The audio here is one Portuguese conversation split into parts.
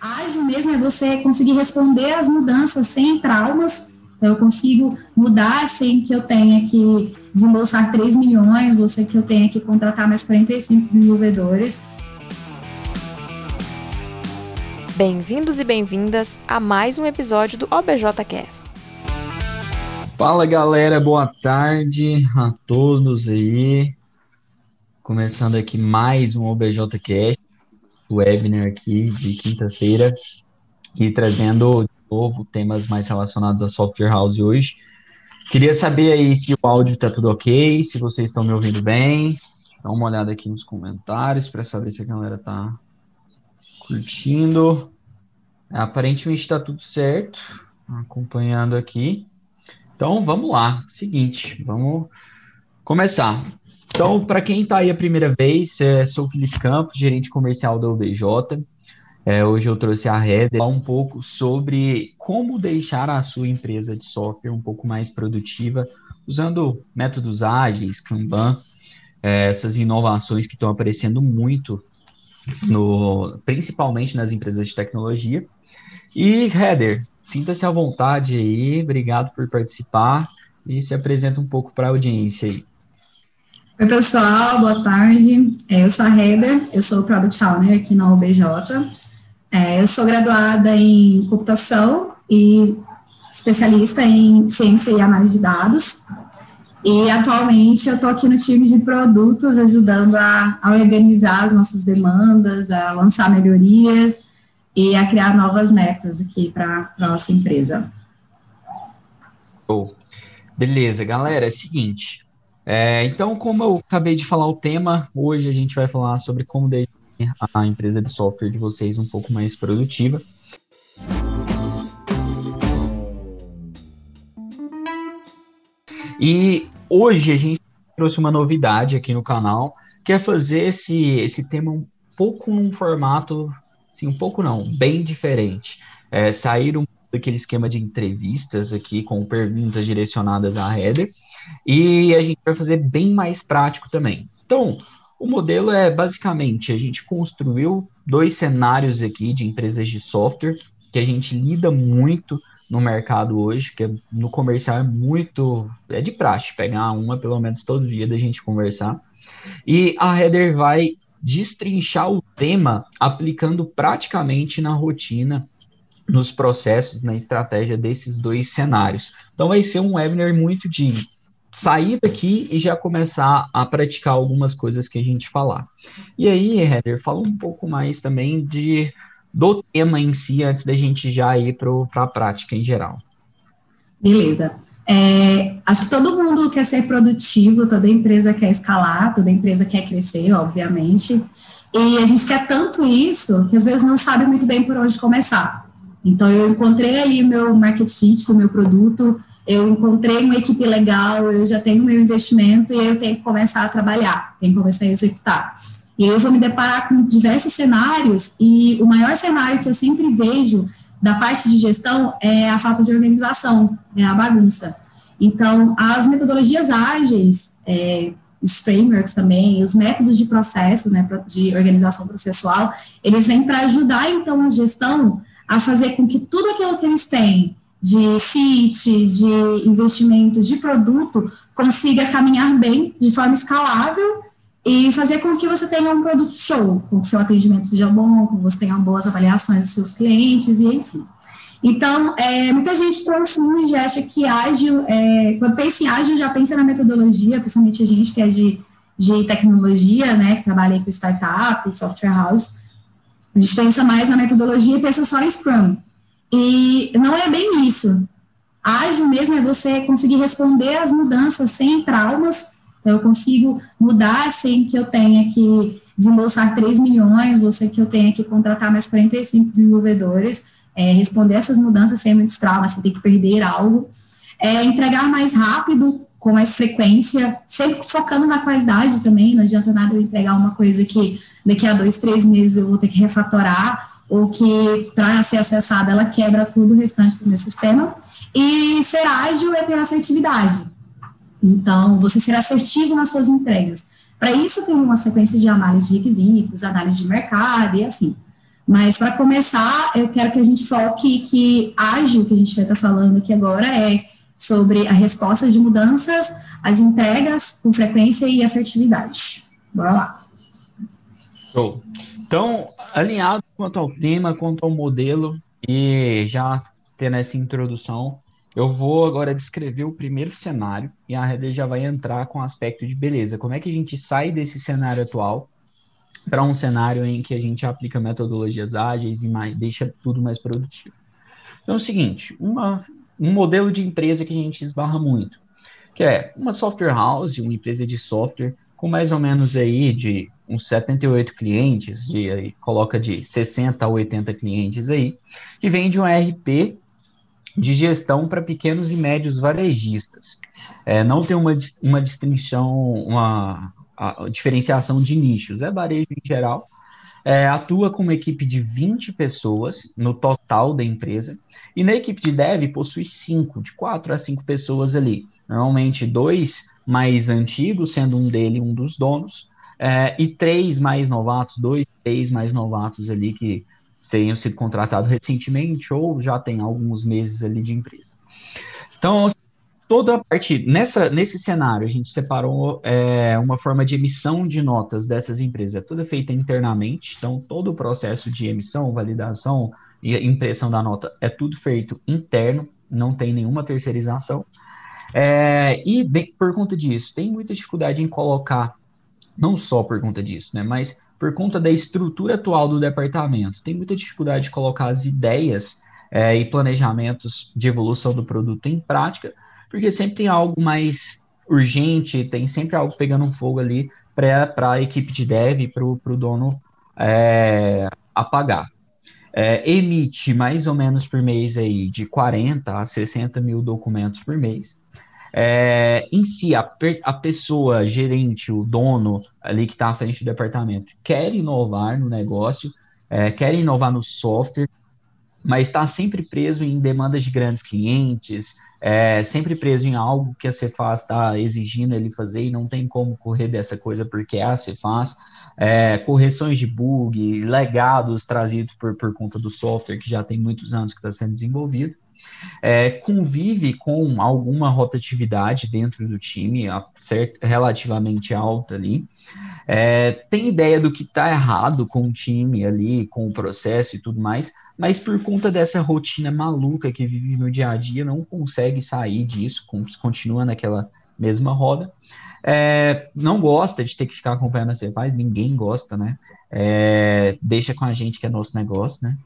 Ágil mesmo é você conseguir responder às mudanças sem traumas. Eu consigo mudar sem que eu tenha que desembolsar 3 milhões ou sem que eu tenha que contratar mais 45 desenvolvedores. Bem-vindos e bem-vindas a mais um episódio do OBJcast. Fala galera, boa tarde a todos aí. Começando aqui mais um OBJcast webinar aqui de quinta-feira e trazendo de novo temas mais relacionados a software house hoje. Queria saber aí se o áudio está tudo ok, se vocês estão me ouvindo bem. Dá uma olhada aqui nos comentários para saber se a galera está curtindo. Aparentemente está tudo certo, acompanhando aqui. Então vamos lá, seguinte, vamos começar. Então, para quem está aí a primeira vez, é, sou o Felipe Campos, gerente comercial da UBJ. É, hoje eu trouxe a Heather um pouco sobre como deixar a sua empresa de software um pouco mais produtiva, usando métodos ágeis, Kanban, é, essas inovações que estão aparecendo muito, no, principalmente nas empresas de tecnologia. E, Heather, sinta-se à vontade aí, obrigado por participar e se apresenta um pouco para a audiência aí. Oi, pessoal, boa tarde. É, eu sou a Heather, eu sou Product Owner aqui na UBJ. É, eu sou graduada em computação e especialista em ciência e análise de dados. E atualmente eu estou aqui no time de produtos, ajudando a, a, organizar as nossas demandas, a lançar melhorias e a criar novas metas aqui para a nossa empresa. Oh. Beleza, galera, é o seguinte, é, então, como eu acabei de falar o tema, hoje a gente vai falar sobre como deixar a empresa de software de vocês um pouco mais produtiva. E hoje a gente trouxe uma novidade aqui no canal, que é fazer esse, esse tema um pouco num formato, assim, um pouco não, bem diferente. É, sair um daquele esquema de entrevistas aqui com perguntas direcionadas à header e a gente vai fazer bem mais prático também. Então, o modelo é basicamente a gente construiu dois cenários aqui de empresas de software que a gente lida muito no mercado hoje, que é, no comercial é muito é de praxe pegar uma pelo menos todo dia da gente conversar. E a Header vai destrinchar o tema aplicando praticamente na rotina, nos processos, na estratégia desses dois cenários. Então vai ser um webinar muito de sair daqui e já começar a praticar algumas coisas que a gente falar. E aí, Heather, fala um pouco mais também de do tema em si, antes da gente já ir para a prática em geral. Beleza. É, acho que todo mundo quer ser produtivo, toda empresa quer escalar, toda empresa quer crescer, obviamente. E a gente quer tanto isso que às vezes não sabe muito bem por onde começar. Então, eu encontrei ali o meu market fit, o meu produto, eu encontrei uma equipe legal, eu já tenho meu investimento e eu tenho que começar a trabalhar, tenho que começar a executar. E eu vou me deparar com diversos cenários e o maior cenário que eu sempre vejo da parte de gestão é a falta de organização, é a bagunça. Então, as metodologias ágeis, é, os frameworks também, os métodos de processo, né, de organização processual, eles vêm para ajudar, então, a gestão a fazer com que tudo aquilo que eles têm de fit, de investimento, de produto, consiga caminhar bem, de forma escalável, e fazer com que você tenha um produto show, com que seu atendimento seja bom, com que você tenha boas avaliações dos seus clientes, e enfim. Então, é, muita gente confunde, acha que ágil, é, quando pensa em ágil, já pensa na metodologia, principalmente a gente que é de, de tecnologia, né, que trabalha com startup, software house, a gente pensa mais na metodologia e pensa só em Scrum. E não é bem isso. Ágil mesmo é você conseguir responder às mudanças sem traumas. Então, eu consigo mudar sem que eu tenha que desembolsar 3 milhões, ou sem que eu tenha que contratar mais 45 desenvolvedores, é, responder essas mudanças sem muitos traumas, sem ter que perder algo. É, entregar mais rápido, com mais frequência, sempre focando na qualidade também, não adianta nada eu entregar uma coisa que daqui a dois, três meses eu vou ter que refatorar, ou que para ser acessada ela quebra tudo o restante do meu sistema. E ser ágil é ter assertividade. Então, você ser assertivo nas suas entregas. Para isso, tem uma sequência de análise de requisitos, análise de mercado e afim. Mas para começar, eu quero que a gente foque que ágil, que a gente vai estar falando aqui agora, é sobre a resposta de mudanças, as entregas com frequência e assertividade. Bora lá. Show. Então, alinhado quanto ao tema, quanto ao modelo, e já tendo essa introdução, eu vou agora descrever o primeiro cenário e a Heather já vai entrar com o aspecto de beleza. Como é que a gente sai desse cenário atual para um cenário em que a gente aplica metodologias ágeis e mais, deixa tudo mais produtivo? Então é o seguinte, uma, um modelo de empresa que a gente esbarra muito, que é uma software house, uma empresa de software com mais ou menos aí de uns 78 clientes, de, aí, coloca de 60 a 80 clientes aí, que vende um RP de gestão para pequenos e médios varejistas. É, não tem uma, uma distinção, uma diferenciação de nichos, é varejo em geral. É, atua com uma equipe de 20 pessoas no total da empresa, e na equipe de dev possui cinco, de quatro a cinco pessoas ali. Normalmente dois mais antigos, sendo um dele um dos donos, é, e três mais novatos, dois, três mais novatos ali que tenham sido contratados recentemente ou já tem alguns meses ali de empresa. Então, toda a parte, nessa, nesse cenário, a gente separou é, uma forma de emissão de notas dessas empresas, é toda feita internamente, então todo o processo de emissão, validação e impressão da nota é tudo feito interno, não tem nenhuma terceirização. É, e por conta disso, tem muita dificuldade em colocar não só por conta disso, né, mas por conta da estrutura atual do departamento. Tem muita dificuldade de colocar as ideias é, e planejamentos de evolução do produto em prática, porque sempre tem algo mais urgente, tem sempre algo pegando um fogo ali para a equipe de dev, para o dono é, apagar. É, emite mais ou menos por mês aí de 40 a 60 mil documentos por mês. É, em si, a, a pessoa, gerente, o dono ali que está à frente do departamento, quer inovar no negócio, é, quer inovar no software, mas está sempre preso em demandas de grandes clientes, é, sempre preso em algo que a Cefaz está exigindo ele fazer e não tem como correr dessa coisa porque é a Cefaz. É, correções de bug, legados trazidos por, por conta do software que já tem muitos anos que está sendo desenvolvido é, convive com alguma rotatividade dentro do time, certo, relativamente alta ali, é, tem ideia do que está errado com o time ali, com o processo e tudo mais, mas por conta dessa rotina maluca que vive no dia a dia, não consegue sair disso, continua naquela mesma roda. É, não gosta de ter que ficar acompanhando a Cefaz, ninguém gosta, né? É, deixa com a gente que é nosso negócio, né?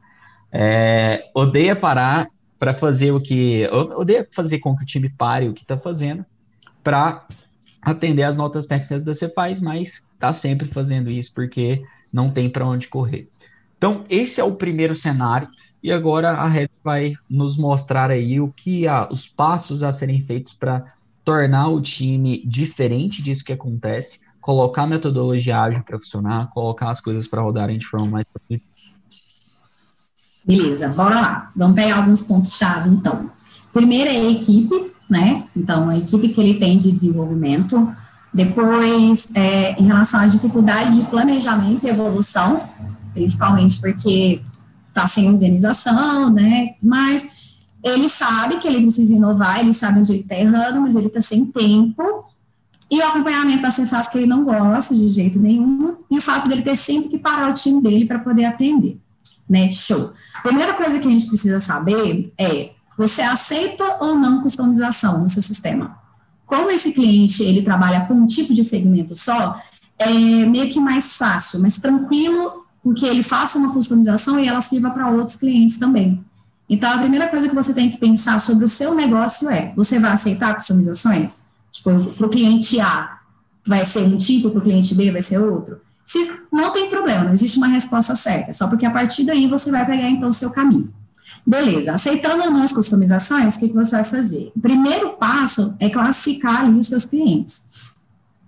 É, odeia parar para fazer o que. Eu odeio fazer com que o time pare o que está fazendo para atender as notas técnicas da Cepaz, mas está sempre fazendo isso porque não tem para onde correr. Então, esse é o primeiro cenário, e agora a Red vai nos mostrar aí o que há, os passos a serem feitos para tornar o time diferente disso que acontece, colocar a metodologia ágil para funcionar, colocar as coisas para rodarem de forma mais Beleza, bora lá. Vamos pegar alguns pontos-chave, então. Primeiro é a equipe, né? Então, a equipe que ele tem de desenvolvimento. Depois, é, em relação à dificuldade de planejamento e evolução, principalmente porque está sem organização, né? Mas ele sabe que ele precisa inovar, ele sabe onde ele está errando, mas ele está sem tempo. E o acompanhamento da Cefaz que ele não gosta de jeito nenhum, e o fato dele ter sempre que parar o time dele para poder atender né? Show. Primeira coisa que a gente precisa saber é: você aceita ou não customização no seu sistema? Como esse cliente ele trabalha com um tipo de segmento só, é meio que mais fácil, mais tranquilo com que ele faça uma customização e ela sirva para outros clientes também. Então, a primeira coisa que você tem que pensar sobre o seu negócio é: você vai aceitar customizações? Tipo, para o cliente A vai ser um tipo, para o cliente B vai ser outro? Se não tem problema, não existe uma resposta certa, só porque a partir daí você vai pegar então o seu caminho. Beleza, aceitando ou não as customizações, o que, que você vai fazer? O primeiro passo é classificar ali os seus clientes.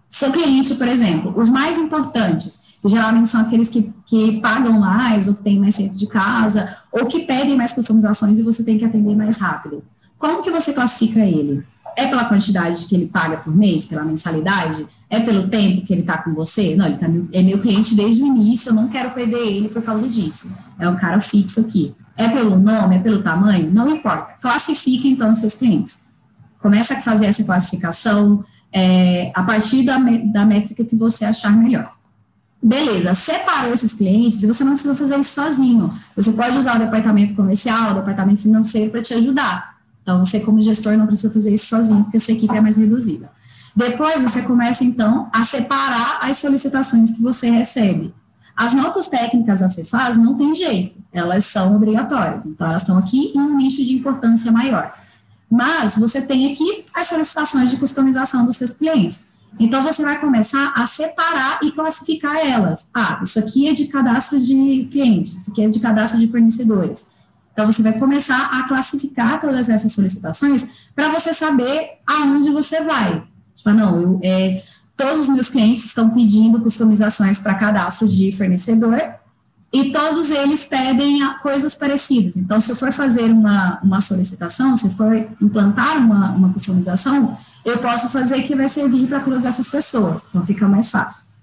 Seu cliente, por exemplo, os mais importantes, que geralmente são aqueles que, que pagam mais, ou que têm mais tempo de casa, ou que pedem mais customizações e você tem que atender mais rápido. Como que você classifica ele? É pela quantidade que ele paga por mês, pela mensalidade? É pelo tempo que ele está com você? Não, ele tá, é meu cliente desde o início, eu não quero perder ele por causa disso. é um cara fixo aqui. É pelo nome, é pelo tamanho? Não importa. Classifique, então, os seus clientes. Começa a fazer essa classificação é, a partir da, da métrica que você achar melhor. Beleza, separou esses clientes e você não precisa fazer isso sozinho. Você pode usar o departamento comercial, o departamento financeiro para te ajudar. Então, você, como gestor, não precisa fazer isso sozinho, porque a sua equipe é mais reduzida. Depois, você começa, então, a separar as solicitações que você recebe. As notas técnicas da Cefaz não tem jeito, elas são obrigatórias, então elas estão aqui em um nicho de importância maior. Mas você tem aqui as solicitações de customização dos seus clientes. Então você vai começar a separar e classificar elas. Ah, isso aqui é de cadastro de clientes, isso aqui é de cadastro de fornecedores. Então você vai começar a classificar todas essas solicitações para você saber aonde você vai. Tipo, ah, não, eu, é, todos os meus clientes estão pedindo customizações para cadastro de fornecedor e todos eles pedem coisas parecidas. Então, se eu for fazer uma, uma solicitação, se for implantar uma, uma customização, eu posso fazer que vai servir para todas essas pessoas. Então, fica mais fácil.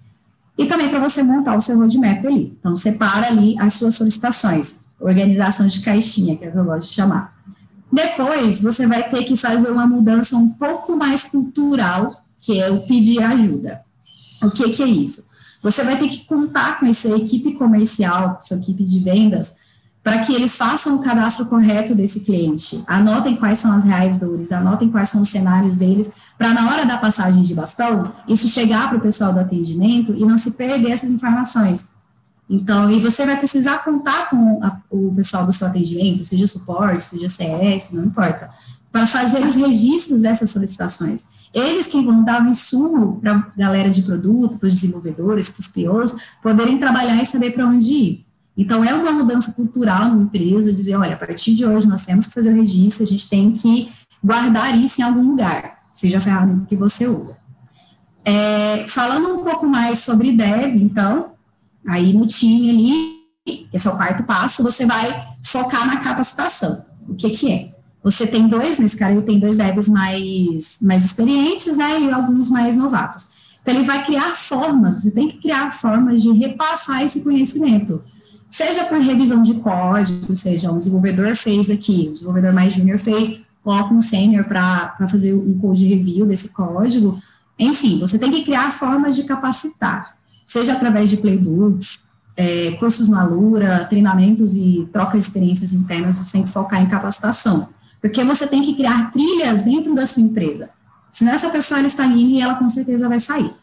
E também para você montar o seu roadmap ali. Então, separa ali as suas solicitações. Organização de caixinha, que é o que eu gosto de chamar. Depois, você vai ter que fazer uma mudança um pouco mais cultural que é o pedir ajuda. O que, que é isso? Você vai ter que contar com essa equipe comercial, sua equipe de vendas, para que eles façam o cadastro correto desse cliente. Anotem quais são as reais dores, anotem quais são os cenários deles, para na hora da passagem de bastão, isso chegar para o pessoal do atendimento e não se perder essas informações. Então, e você vai precisar contar com a, o pessoal do seu atendimento, seja suporte, seja CS, não importa, para fazer os registros dessas solicitações. Eles que vão dar o um insumo para a galera de produto, para os desenvolvedores, para os POs, poderem trabalhar e saber para onde ir. Então, é uma mudança cultural na empresa, dizer, olha, a partir de hoje nós temos que fazer o registro, a gente tem que guardar isso em algum lugar, seja a ferramenta que você usa. É, falando um pouco mais sobre dev, então, aí no time ali, esse é o quarto passo, você vai focar na capacitação. O que que é? Você tem dois, nesse cara, ele tem dois devs mais, mais experientes, né, e alguns mais novatos. Então, ele vai criar formas, você tem que criar formas de repassar esse conhecimento. Seja por revisão de código, seja um desenvolvedor fez aqui, um desenvolvedor mais júnior fez, coloca um sênior para fazer um code review desse código. Enfim, você tem que criar formas de capacitar, seja através de playbooks, é, cursos no Alura, treinamentos e troca de experiências internas, você tem que focar em capacitação. Porque você tem que criar trilhas dentro da sua empresa. Senão essa pessoa ela está e ela com certeza vai sair.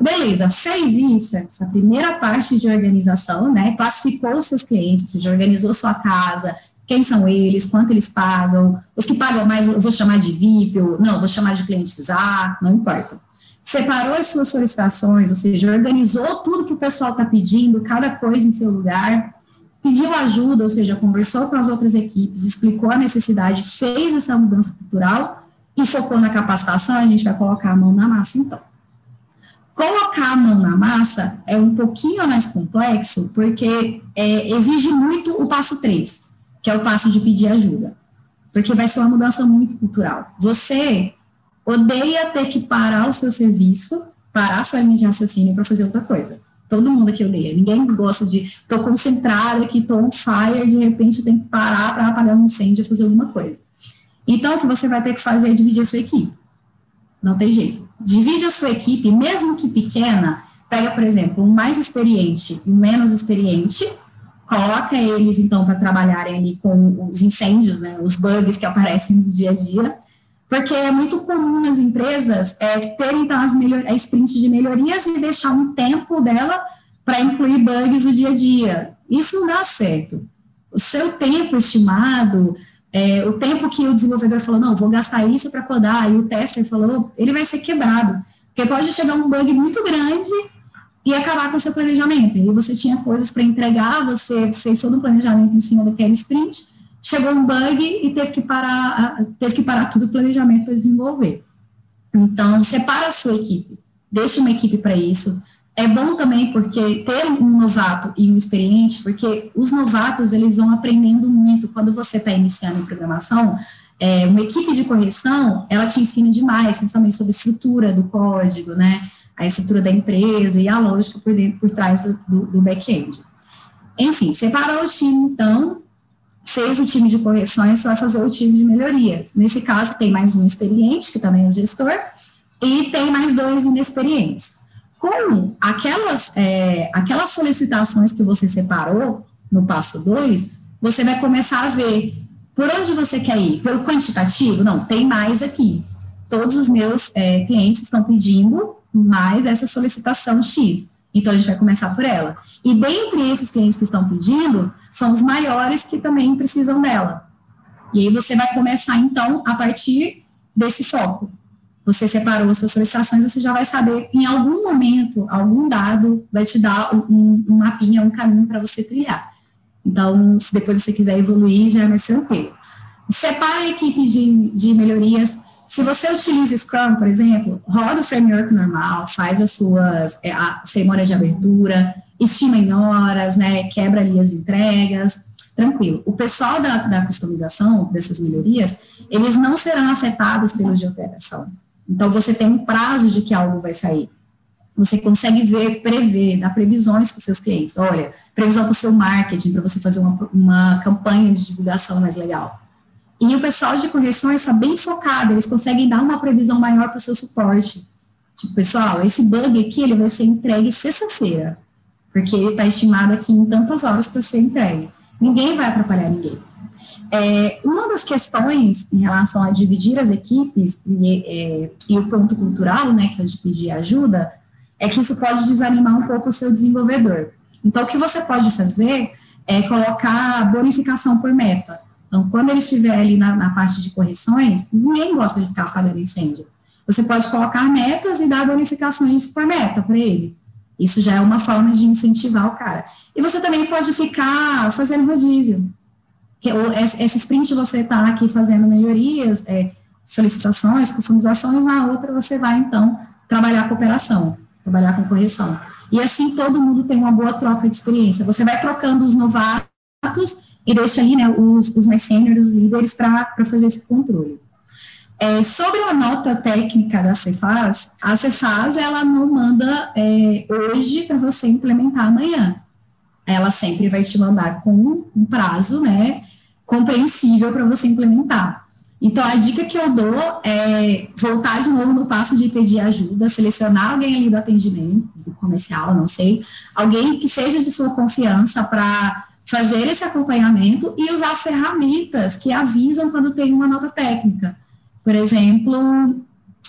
Beleza, fez isso, essa primeira parte de organização, né? Classificou seus clientes, seja, organizou sua casa, quem são eles, quanto eles pagam, os que pagam mais eu vou chamar de VIP, ou não, vou chamar de clientes A, não importa. Separou as suas solicitações, ou seja, organizou tudo que o pessoal está pedindo, cada coisa em seu lugar, pediu ajuda, ou seja, conversou com as outras equipes, explicou a necessidade, fez essa mudança cultural e focou na capacitação, a gente vai colocar a mão na massa então. Colocar a mão na massa é um pouquinho mais complexo, porque é, exige muito o passo 3, que é o passo de pedir ajuda, porque vai ser uma mudança muito cultural. Você odeia ter que parar o seu serviço, parar a sua linha de raciocínio para fazer outra coisa. Todo mundo aqui odeia. Ninguém gosta de. Estou concentrada aqui, estou on fire, de repente tem que parar para apagar um incêndio fazer alguma coisa. Então, o que você vai ter que fazer é dividir a sua equipe. Não tem jeito. Divide a sua equipe, mesmo que pequena. Pega, por exemplo, um mais experiente e um menos experiente, coloca eles, então, para trabalharem ali com os incêndios, né, os bugs que aparecem no dia a dia, porque é muito comum nas empresas é, ter, então, as melhor, a sprint de melhorias e deixar um tempo dela para incluir bugs no dia a dia. Isso não dá certo. O seu tempo estimado, é, o tempo que o desenvolvedor falou, não, vou gastar isso para codar, e o tester falou, ele vai ser quebrado. Porque pode chegar um bug muito grande e acabar com o seu planejamento. E você tinha coisas para entregar, você fez todo um planejamento em cima daquele sprint, chegou um bug e teve que parar, teve que parar tudo o planejamento para desenvolver. Então, separa a sua equipe, deixa uma equipe para isso. É bom também porque ter um novato e um experiente, porque os novatos eles vão aprendendo muito. Quando você está iniciando em programação, é, uma equipe de correção, ela te ensina demais, principalmente sobre estrutura do código, né? A estrutura da empresa e a lógica por dentro, por trás do, do, back-end. Enfim, separou o time, então, fez o time de correções, vai fazer o time de melhorias. Nesse caso, tem mais um experiente, que também é o gestor, e tem mais dois inexperientes. Com aquelas, é, aquelas solicitações que você separou no passo 2, você vai começar a ver por onde você quer ir. Pelo quantitativo? Não, tem mais aqui. Todos os meus é, clientes estão pedindo mais essa solicitação X. Então, a gente vai começar por ela. E dentre esses clientes que estão pedindo, são os maiores que também precisam dela. E aí você vai começar, então, a partir desse foco. Você separou as suas solicitações, você já vai saber, em algum momento, algum dado vai te dar um, um mapinha, um caminho para você trilhar. Então, se depois você quiser evoluir, já é mais tranquilo. Separa a equipe de, de melhorias se você utiliza Scrum, por exemplo, roda o framework normal, faz as suas é, a de abertura, estima em horas, né, quebra ali as entregas, tranquilo. O pessoal da, da customização dessas melhorias, eles não serão afetados pelos de operação. Então, você tem um prazo de que algo vai sair. Você consegue ver, prever, dar previsões para os seus clientes. Olha, previsão para o seu marketing, para você fazer uma, uma campanha de divulgação mais legal e o pessoal de correções está bem focado, eles conseguem dar uma previsão maior para o seu suporte. Tipo, pessoal, esse bug aqui ele vai ser entregue sexta-feira, porque ele está estimado aqui em tantas horas para ser entregue. Ninguém vai atrapalhar ninguém. É, uma das questões em relação a dividir as equipes e, é, e o ponto cultural, né, que é de pedir ajuda, é que isso pode desanimar um pouco o seu desenvolvedor. Então, o que você pode fazer é colocar bonificação por meta. Então, quando ele estiver ali na, na parte de correções, ninguém gosta de ficar apagando incêndio. Você pode colocar metas e dar bonificações por meta para ele. Isso já é uma forma de incentivar o cara. E você também pode ficar fazendo rodízio. Que, ou, esse sprint você está aqui fazendo melhorias, é, solicitações, customizações, na outra você vai, então, trabalhar com operação, trabalhar com correção. E assim todo mundo tem uma boa troca de experiência. Você vai trocando os novatos e deixa ali né, os, os mais sêniores, os líderes, para fazer esse controle. É, sobre a nota técnica da Cefaz, a Cefaz ela não manda é, hoje para você implementar amanhã. Ela sempre vai te mandar com um prazo, né, compreensível para você implementar. Então, a dica que eu dou é voltar de novo no passo de pedir ajuda, selecionar alguém ali do atendimento, do comercial, não sei, alguém que seja de sua confiança para fazer esse acompanhamento e usar ferramentas que avisam quando tem uma nota técnica. Por exemplo,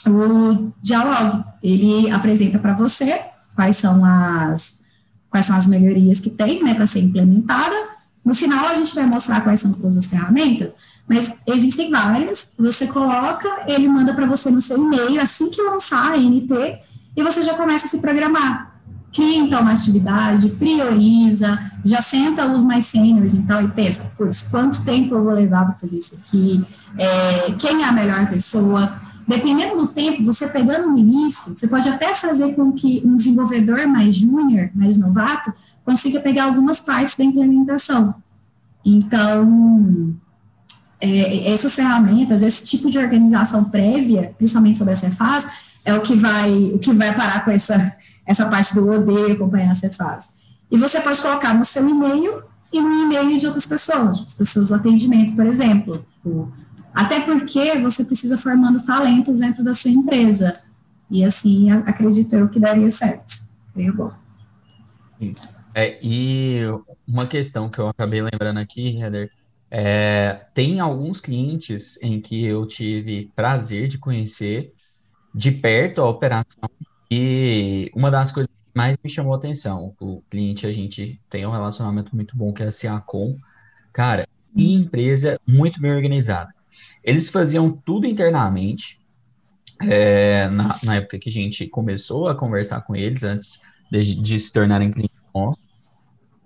o Dialog, ele apresenta para você quais são as quais são as melhorias que tem, né, para ser implementada. No final a gente vai mostrar quais são todas as ferramentas, mas existem várias. Você coloca, ele manda para você no seu e-mail assim que lançar a NT e você já começa a se programar cria então uma atividade, prioriza, já senta os mais sêniores então e pensa, putz, quanto tempo eu vou levar para fazer isso aqui, é, quem é a melhor pessoa, dependendo do tempo, você pegando no início, você pode até fazer com que um desenvolvedor mais júnior, mais novato, consiga pegar algumas partes da implementação. Então, é, essas ferramentas, esse tipo de organização prévia, principalmente sobre essa fase, é o que vai, o que vai parar com essa essa parte do odeio acompanhar a Cefaz. E você pode colocar no seu e-mail e no e-mail de outras pessoas, as pessoas do atendimento, por exemplo. Até porque você precisa formando talentos dentro da sua empresa. E assim, acredito eu que daria certo. Creio bom. É, e uma questão que eu acabei lembrando aqui, Heather, é, tem alguns clientes em que eu tive prazer de conhecer de perto a operação e uma das coisas que mais me chamou a atenção, o cliente, a gente tem um relacionamento muito bom que é a Ciacom. Cara, e empresa muito bem organizada. Eles faziam tudo internamente, é, na, na, época que a gente começou a conversar com eles, antes de, de se tornarem clientes nossos.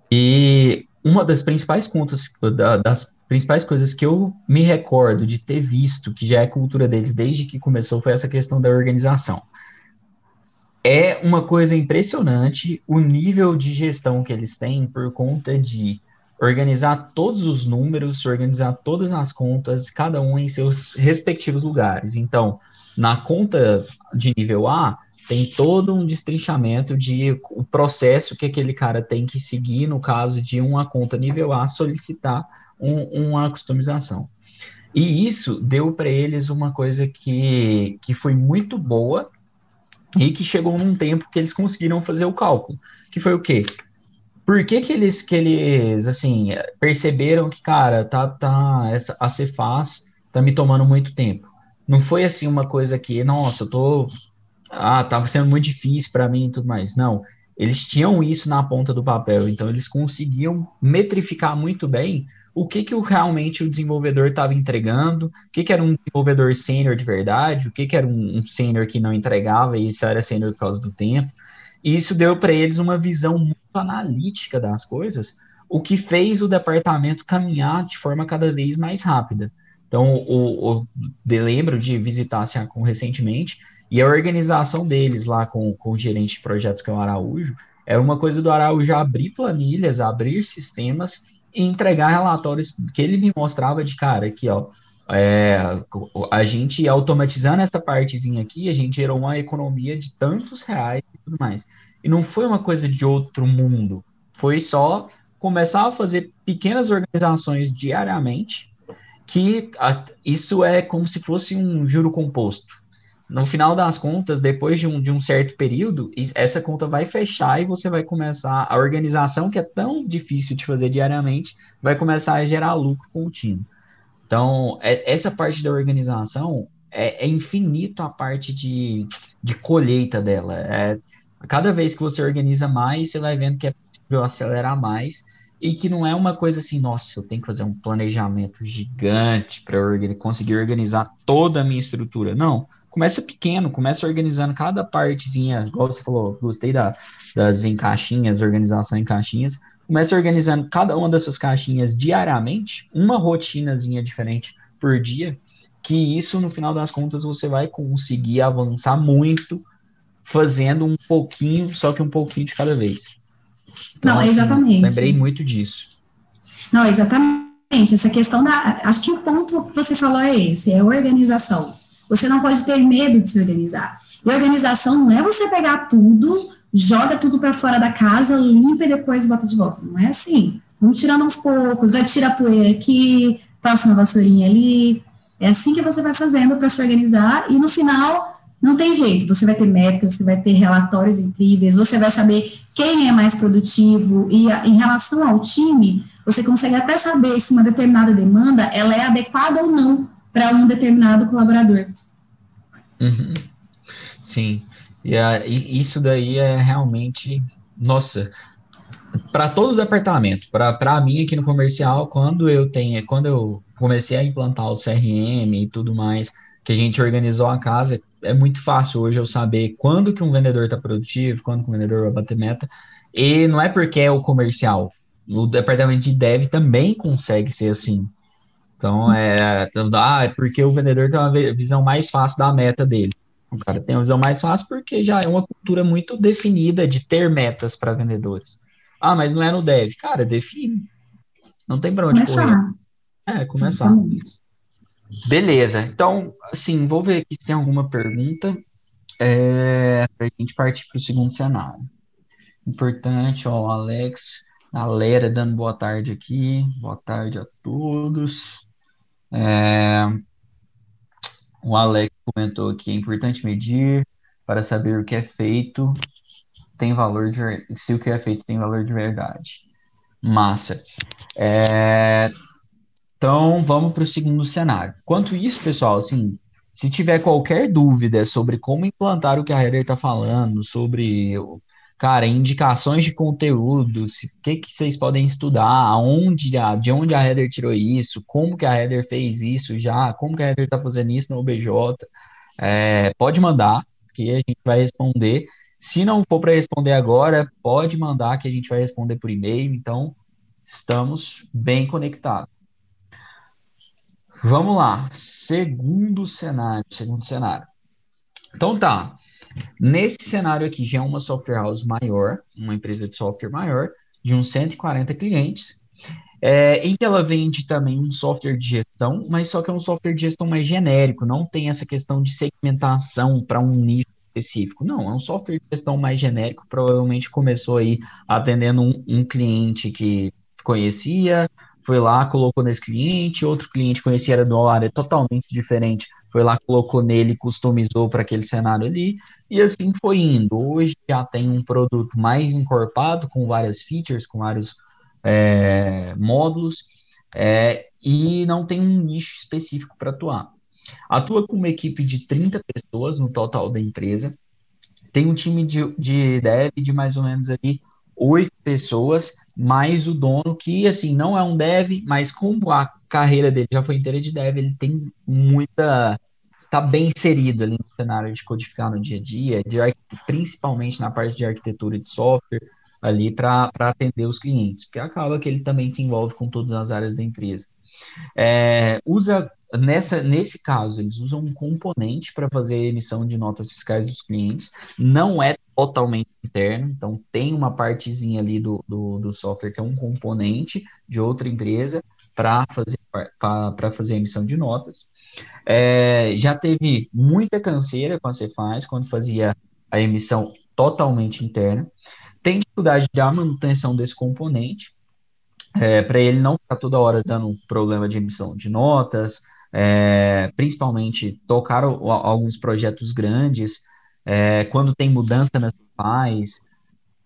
E uma das principais contas, da, das principais coisas que eu me recordo de ter visto, que já é cultura deles desde que começou, foi essa questão da organização é uma coisa impressionante o nível de gestão que eles têm por conta de organizar todos os números, organizar todas as contas, cada um em seus respectivos lugares. Então, na conta de nível A, tem todo um destrinchamento de o processo que aquele cara tem que seguir no caso de uma conta nível A solicitar um, uma customização. E isso deu para eles uma coisa que, que foi muito boa e que chegou num tempo que eles conseguiram fazer o cálculo, que foi o quê? Por que, que eles que eles assim perceberam que cara tá tá essa a Cefaz tá me tomando muito tempo? Não foi assim uma coisa que nossa eu tô ah tava sendo muito difícil para mim e tudo mais. Não, eles tinham isso na ponta do papel, então eles conseguiam metrificar muito bem o que, que realmente o desenvolvedor estava entregando, o que, que era um desenvolvedor sênior de verdade, o que, que era um, um sênior que não entregava e isso era sênior por causa do tempo. E isso deu para eles uma visão muito analítica das coisas, o que fez o departamento caminhar de forma cada vez mais rápida. Então, o, o, eu lembro de visitar a Ciacom recentemente, e a organização deles lá com, com o gerente de projetos, que é o Araújo, era uma coisa do Araújo abrir planilhas, abrir sistemas entregar relatórios que ele me mostrava de cara aqui, ó. É, a gente automatizando essa partezinha aqui, a gente gerou uma economia de tantos reais e tudo mais. E não foi uma coisa de outro mundo. Foi só começar a fazer pequenas organizações diariamente, que a, isso é como se fosse um juro composto. No final das contas, depois de um, de um certo período, essa conta vai fechar e você vai começar, a organização que é tão difícil de fazer diariamente, vai começar a gerar lucro contínuo. Então, é, essa parte da organização é, é infinito a parte de, de colheita dela. É, cada vez que você organiza mais, você vai vendo que é possível acelerar mais e que não é uma coisa assim, nossa, eu tenho que fazer um planejamento gigante para conseguir organizar toda a minha estrutura. Não, começa pequeno, começa organizando cada partezinha, igual você falou, gostei da, das encaixinhas, organização em caixinhas, Comece organizando cada uma dessas caixinhas diariamente, uma rotinazinha diferente por dia, que isso, no final das contas, você vai conseguir avançar muito fazendo um pouquinho, só que um pouquinho de cada vez. Então, Não, assim, exatamente. Lembrei muito disso. Não, exatamente. Essa questão da. Acho que o ponto que você falou é esse: é organização. Você não pode ter medo de se organizar. E organização não é você pegar tudo, joga tudo para fora da casa, limpa e depois bota de volta. Não é assim. Vamos tirando aos poucos, vai tirar poeira aqui, passa uma vassourinha ali. É assim que você vai fazendo para se organizar e no final não tem jeito. Você vai ter métricas, você vai ter relatórios incríveis, você vai saber quem é mais produtivo e a, em relação ao time, você consegue até saber se uma determinada demanda ela é adequada ou não para um determinado colaborador. Uhum. Sim. E, a, isso daí é realmente, nossa, para todos os departamentos, para mim aqui no comercial, quando eu tenho, quando eu comecei a implantar o CRM e tudo mais, que a gente organizou a casa, é muito fácil hoje eu saber quando que um vendedor está produtivo, quando que um vendedor vai bater meta, e não é porque é o comercial, o departamento de dev também consegue ser assim. Então, é, então, ah, é porque o vendedor tem uma visão mais fácil da meta dele. O cara tem uma visão mais fácil porque já é uma cultura muito definida de ter metas para vendedores. Ah, mas não é no dev. Cara, define. Não tem para onde começar. correr. É, começar. Beleza. Então, assim, vou ver aqui se tem alguma pergunta é, para a gente partir para o segundo cenário. Importante, ó, o Alex, galera dando boa tarde aqui. Boa tarde a todos. É, o Alex comentou que é importante medir para saber o que é feito tem valor de se o que é feito tem valor de verdade. Massa. É, então vamos para o segundo cenário. Quanto isso, pessoal, assim, se tiver qualquer dúvida sobre como implantar o que a Heather está falando, sobre cara, indicações de conteúdos, o que, que vocês podem estudar, aonde, de onde a Heather tirou isso, como que a Heather fez isso já, como que a Heather está fazendo isso no OBJ, é, pode mandar, que a gente vai responder. Se não for para responder agora, pode mandar que a gente vai responder por e-mail. Então, estamos bem conectados. Vamos lá. Segundo cenário. Segundo cenário. Então tá. Nesse cenário aqui já é uma software house maior, uma empresa de software maior, de uns 140 clientes. é, em que ela vende também um software de gestão, mas só que é um software de gestão mais genérico, não tem essa questão de segmentação para um nicho específico. Não, é um software de gestão mais genérico, provavelmente começou aí atendendo um, um cliente que conhecia, foi lá, colocou nesse cliente, outro cliente conhecia era de uma área totalmente diferente, foi lá, colocou nele, customizou para aquele cenário ali, e assim foi indo. Hoje já tem um produto mais encorpado, com várias features, com vários é, módulos, é, e não tem um nicho específico para atuar. Atua com uma equipe de 30 pessoas no total da empresa, tem um time de, de dev de mais ou menos ali oito pessoas, mais o dono, que assim, não é um dev, mas como a carreira dele já foi inteira de dev, ele tem muita. tá bem inserido ali no cenário de codificar no dia a dia, de, principalmente na parte de arquitetura de software, ali para atender os clientes, porque acaba que ele também se envolve com todas as áreas da empresa. É, usa nessa nesse caso eles usam um componente para fazer a emissão de notas fiscais dos clientes, não é totalmente interno, então tem uma partezinha ali do, do, do software que é um componente de outra empresa para fazer para fazer a emissão de notas. É, já teve muita canseira com a Cefaz quando fazia a emissão totalmente interna tem dificuldade da manutenção desse componente, é, para ele não ficar toda hora dando problema de emissão de notas, é, principalmente tocar o, alguns projetos grandes, é, quando tem mudança nas pais,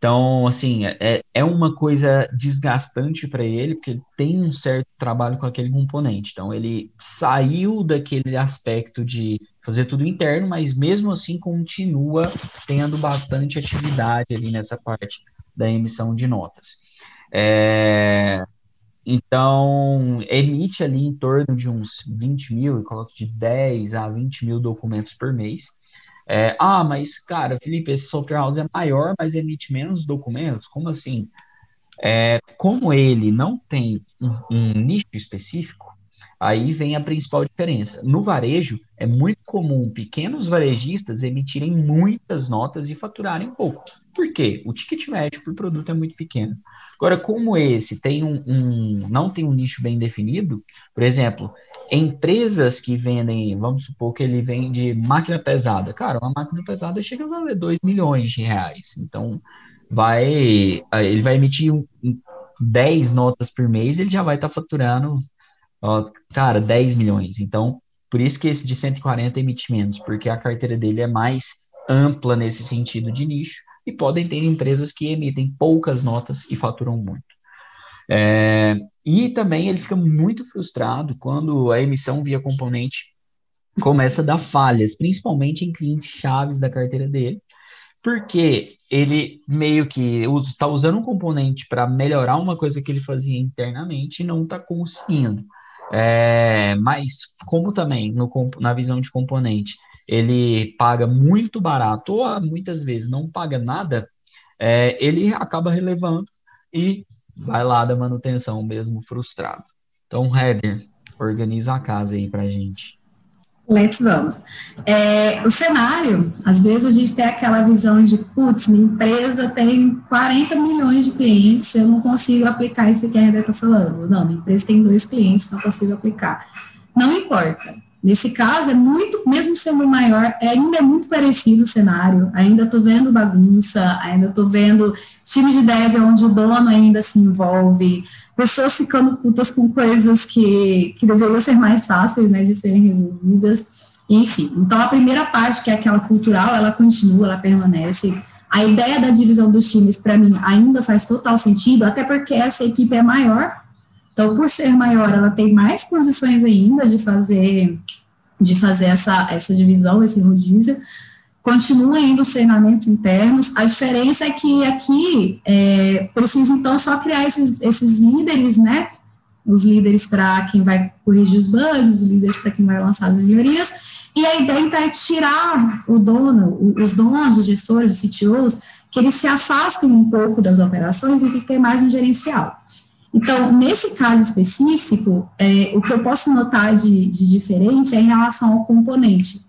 então, assim, é, é uma coisa desgastante para ele, porque ele tem um certo trabalho com aquele componente. Então, ele saiu daquele aspecto de fazer tudo interno, mas mesmo assim continua tendo bastante atividade ali nessa parte da emissão de notas. É, então, emite ali em torno de uns 20 mil, e coloco de 10 a 20 mil documentos por mês. É, ah, mas, cara, Felipe, esse software house é maior, mas emite menos documentos? Como assim? É, como ele não tem um, um nicho específico, aí vem a principal diferença. No varejo, é muito comum pequenos varejistas emitirem muitas notas e faturarem pouco. Por quê? O ticket médio por produto é muito pequeno. Agora, como esse tem um, um, não tem um nicho bem definido, por exemplo, empresas que vendem, vamos supor que ele vende máquina pesada. Cara, uma máquina pesada chega a valer 2 milhões de reais. Então, vai, ele vai emitir 10 notas por mês, ele já vai estar tá faturando, cara, 10 milhões. Então, por isso que esse de 140 emite menos, porque a carteira dele é mais ampla nesse sentido de nicho e podem ter empresas que emitem poucas notas e faturam muito. É, e também ele fica muito frustrado quando a emissão via componente começa a dar falhas, principalmente em clientes chaves da carteira dele, porque ele meio que está usando um componente para melhorar uma coisa que ele fazia internamente e não está conseguindo. É, mas como também no, na visão de componente ele paga muito barato, ou muitas vezes não paga nada, é, ele acaba relevando e vai lá da manutenção mesmo frustrado. Então, Heather, organiza a casa aí pra gente. Let's vamos. É, o cenário, às vezes a gente tem aquela visão de, putz, minha empresa tem 40 milhões de clientes, eu não consigo aplicar isso que a Heather está falando. Não, minha empresa tem dois clientes, não consigo aplicar. Não importa. Nesse caso, é muito, mesmo sendo maior, é, ainda é muito parecido o cenário. Ainda estou vendo bagunça, ainda estou vendo time de dev onde o dono ainda se envolve, pessoas ficando putas com coisas que, que deveriam ser mais fáceis né, de serem resolvidas. Enfim, então a primeira parte, que é aquela cultural, ela continua, ela permanece. A ideia da divisão dos times, para mim, ainda faz total sentido, até porque essa equipe é maior, então, por ser maior, ela tem mais condições ainda de fazer, de fazer essa, essa divisão, esse rodízio. Continua indo os treinamentos internos. A diferença é que aqui é, precisa, então, só criar esses, esses líderes, né? Os líderes para quem vai corrigir os bugs, os líderes para quem vai lançar as melhorias. E a ideia então, é tirar o dono, os donos, os gestores, os CTOs, que eles se afastem um pouco das operações e fiquem mais no gerencial. Então, nesse caso específico, é, o que eu posso notar de, de diferente é em relação ao componente.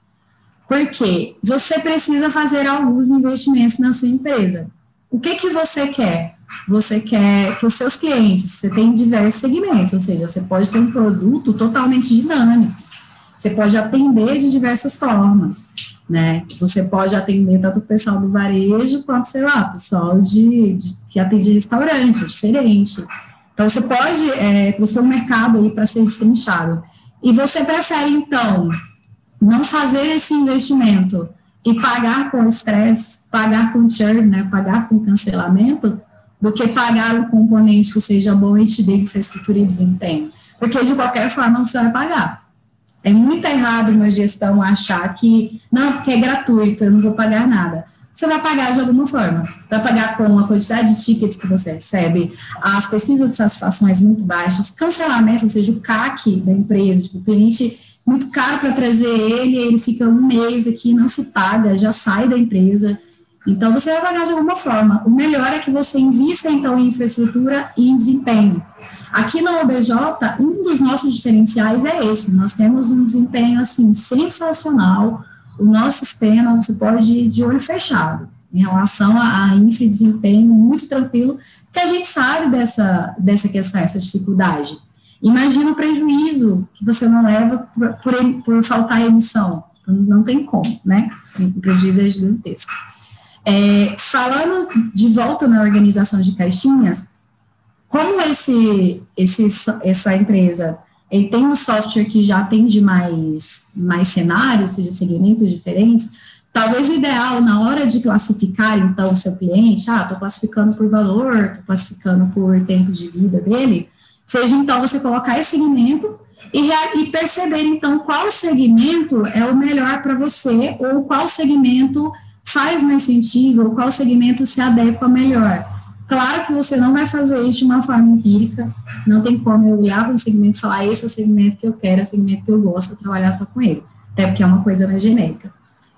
Porque você precisa fazer alguns investimentos na sua empresa. O que, que você quer? você quer que os seus clientes, você tem diversos segmentos, ou seja, você pode ter um produto totalmente dinâmico, você pode atender de diversas formas, né? Você pode atender tanto o pessoal do varejo quanto, sei lá, pessoal de, de que atende restaurante, é diferente. Então, você pode, é, você tem um mercado aí para ser destrinchado. E você prefere, então, não fazer esse investimento e pagar com estresse, pagar com churn, né, pagar com cancelamento, do que pagar um componente que seja bom e te dê infraestrutura e desempenho. Porque, de qualquer forma, você vai pagar. É muito errado uma gestão achar que, não, porque é gratuito, eu não vou pagar nada. Você vai pagar de alguma forma. Vai pagar com a quantidade de tickets que você recebe, as pesquisas de satisfações muito baixas, cancelamentos, ou seja, o CAC da empresa, tipo, o cliente muito caro para trazer ele, ele fica um mês aqui, não se paga, já sai da empresa. Então, você vai pagar de alguma forma. O melhor é que você invista, então, em infraestrutura e em desempenho. Aqui na OBJ, um dos nossos diferenciais é esse. Nós temos um desempenho, assim, sensacional. O nosso sistema, você pode ir de olho fechado em relação a, a infra e desempenho, muito tranquilo, que a gente sabe dessa, dessa questão, essa dificuldade. Imagina o prejuízo que você não leva por, por, por faltar emissão. Não tem como, né? O prejuízo é gigantesco. É, falando de volta na organização de caixinhas, como esse, esse, essa empresa ele tem um software que já atende mais, mais cenários, seja, segmentos diferentes, talvez o ideal na hora de classificar, então, o seu cliente, ah, estou classificando por valor, estou classificando por tempo de vida dele, seja então você colocar esse segmento e, e perceber então qual segmento é o melhor para você ou qual segmento faz mais sentido ou qual segmento se adequa melhor. Claro que você não vai fazer isso de uma forma empírica, não tem como eu olhar para um segmento e falar esse é o segmento que eu quero, é o segmento que eu gosto, vou trabalhar só com ele, até porque é uma coisa mais genérica.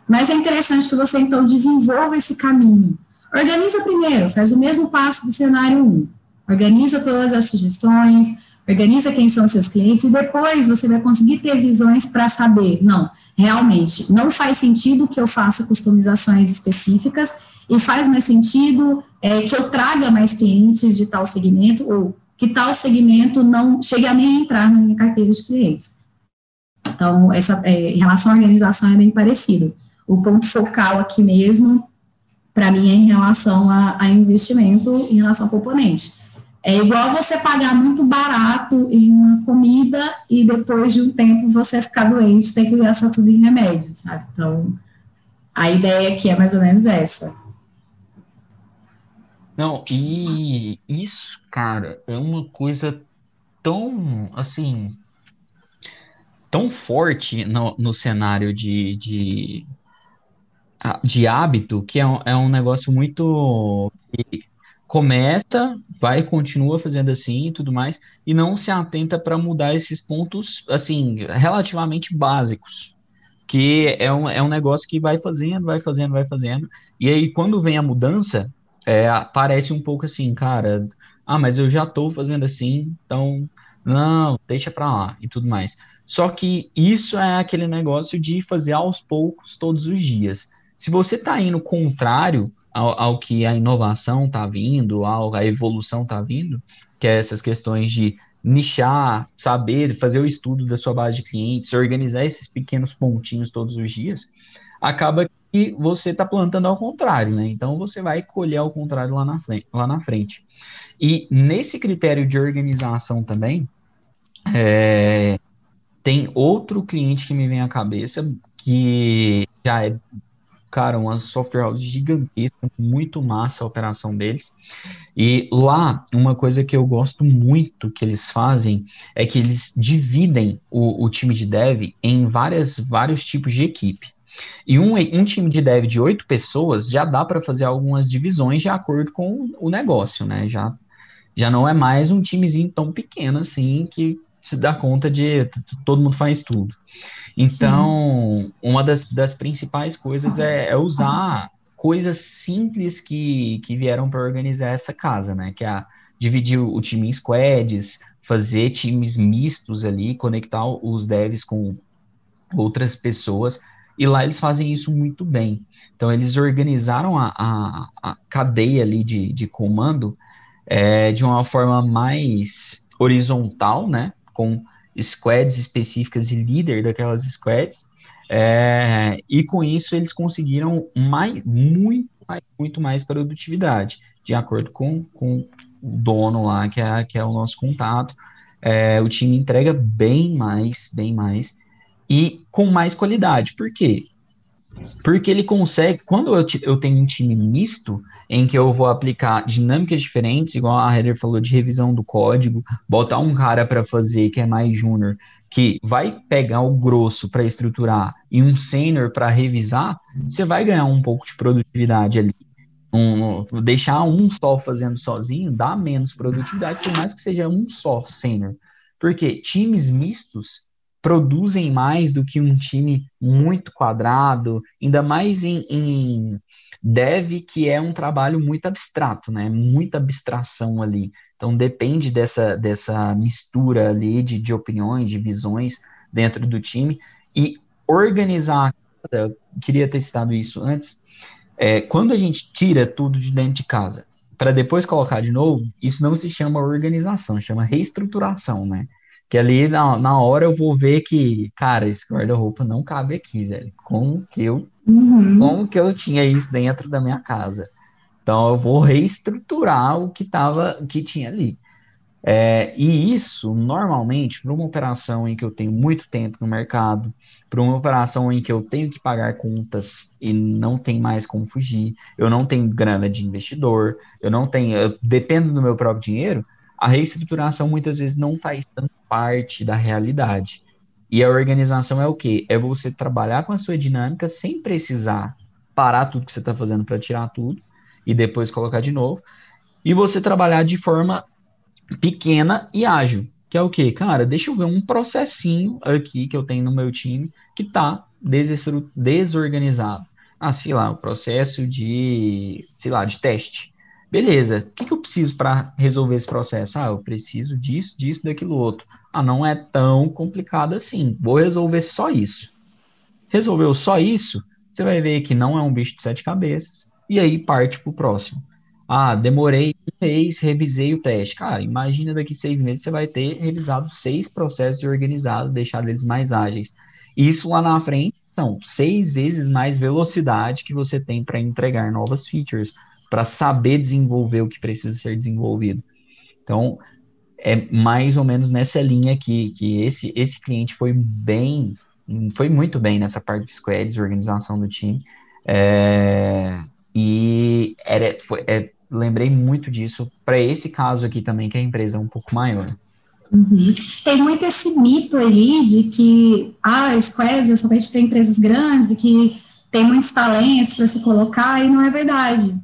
Mas é interessante que você então desenvolva esse caminho. Organiza primeiro, faz o mesmo passo do cenário 1 organiza todas as sugestões, organiza quem são seus clientes e depois você vai conseguir ter visões para saber, não, realmente não faz sentido que eu faça customizações específicas e faz mais sentido é, que eu traga mais clientes de tal segmento ou que tal segmento não chegue a nem entrar na minha carteira de clientes. Então, essa, é, em relação à organização é bem parecido. O ponto focal aqui mesmo, para mim, é em relação a, a investimento, em relação ao componente. É igual você pagar muito barato em uma comida e depois de um tempo você ficar doente, ter que gastar tudo em remédio, sabe? Então, a ideia aqui é mais ou menos essa. Não, e isso, cara, é uma coisa tão, assim, tão forte no, no cenário de, de, de hábito que é um, é um negócio muito começa, vai, continua fazendo assim e tudo mais, e não se atenta para mudar esses pontos, assim, relativamente básicos, que é um, é um negócio que vai fazendo, vai fazendo, vai fazendo, e aí quando vem a mudança, é, parece um pouco assim, cara, ah, mas eu já estou fazendo assim, então, não, deixa para lá e tudo mais. Só que isso é aquele negócio de fazer aos poucos, todos os dias. Se você está indo contrário ao, ao que a inovação está vindo, ao a evolução está vindo, que é essas questões de nichar, saber, fazer o estudo da sua base de clientes, organizar esses pequenos pontinhos todos os dias, acaba que você está plantando ao contrário, né? Então você vai colher ao contrário lá na, frente, lá na frente. E nesse critério de organização também, é, tem outro cliente que me vem à cabeça que já é cara, uma software house gigantesca, muito massa a operação deles. E lá, uma coisa que eu gosto muito que eles fazem é que eles dividem o, o time de dev em várias, vários tipos de equipe. E um, um time de dev de oito pessoas já dá para fazer algumas divisões de acordo com o negócio, né? Já, já não é mais um timezinho tão pequeno assim que se dá conta de todo mundo faz tudo. Então, Sim. uma das, das principais coisas é, é usar coisas simples que, que vieram para organizar essa casa, né? Que é a, dividir o time em squads, fazer times mistos ali, conectar os devs com outras pessoas, e lá eles fazem isso muito bem. Então, eles organizaram a, a, a cadeia ali de, de comando é, de uma forma mais horizontal, né? Com squads específicas e líder daquelas squads. É, e com isso eles conseguiram mais, muito, mais, muito mais produtividade, de acordo com, com o dono lá, que é, que é o nosso contato. É, o time entrega bem mais, bem mais, e com mais qualidade. Por quê? Porque ele consegue, quando eu, eu tenho um time misto, em que eu vou aplicar dinâmicas diferentes, igual a Heather falou de revisão do código, botar um cara para fazer que é mais júnior, que vai pegar o grosso para estruturar e um sênior para revisar, você vai ganhar um pouco de produtividade ali. Um, deixar um só fazendo sozinho dá menos produtividade, por mais que seja um só sênior. Porque times mistos produzem mais do que um time muito quadrado, ainda mais em, em dev, que é um trabalho muito abstrato, né? Muita abstração ali. Então depende dessa, dessa mistura ali de, de opiniões, de visões dentro do time. E organizar, eu queria ter citado isso antes, é, quando a gente tira tudo de dentro de casa para depois colocar de novo, isso não se chama organização, chama reestruturação, né? Que ali na, na hora eu vou ver que, cara, esse guarda-roupa não cabe aqui, velho. Como que eu, uhum. como que eu tinha isso dentro da minha casa? Então eu vou reestruturar o que tava, que tinha ali. É, e isso, normalmente, para uma operação em que eu tenho muito tempo no mercado, para uma operação em que eu tenho que pagar contas e não tem mais como fugir, eu não tenho grana de investidor, eu não tenho, eu dependo do meu próprio dinheiro, a reestruturação muitas vezes não faz tanto parte da realidade. E a organização é o quê? É você trabalhar com a sua dinâmica sem precisar parar tudo que você está fazendo para tirar tudo e depois colocar de novo. E você trabalhar de forma pequena e ágil. Que é o quê? Cara, deixa eu ver um processinho aqui que eu tenho no meu time que está desorganizado. Ah, sei lá, o processo de, sei lá, de teste. Beleza, o que, que eu preciso para resolver esse processo? Ah, eu preciso disso, disso, daquilo outro. Ah, não é tão complicado assim. Vou resolver só isso. Resolveu só isso, você vai ver que não é um bicho de sete cabeças. E aí parte para o próximo. Ah, demorei um mês, revisei o teste. Cara, imagina daqui seis meses você vai ter revisado seis processos organizados, deixado eles mais ágeis. Isso lá na frente são seis vezes mais velocidade que você tem para entregar novas features para saber desenvolver o que precisa ser desenvolvido. Então, é mais ou menos nessa linha que, que esse, esse cliente foi bem, foi muito bem nessa parte de squads, organização do time. É, e era, foi, é, lembrei muito disso para esse caso aqui também, que a empresa é um pouco maior. Uhum. Tem muito esse mito ali de que ah, squads é somente para empresas grandes e que tem muitos talentos para se colocar, e não é verdade.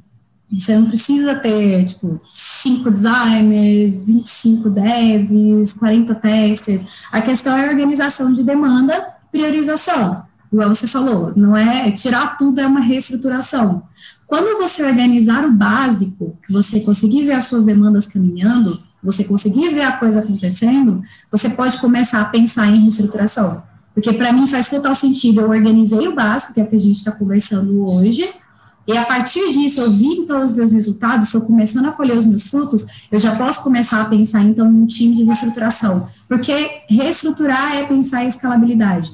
Você não precisa ter, tipo, cinco designers, 25 devs, 40 testers. A questão é organização de demanda, priorização. Igual você falou, não é tirar tudo, é uma reestruturação. Quando você organizar o básico, que você conseguir ver as suas demandas caminhando, você conseguir ver a coisa acontecendo, você pode começar a pensar em reestruturação. Porque para mim faz total sentido. Eu organizei o básico, que é o que a gente está conversando hoje, e a partir disso, eu vi então os meus resultados, estou começando a colher os meus frutos, eu já posso começar a pensar então num time de reestruturação. Porque reestruturar é pensar em escalabilidade.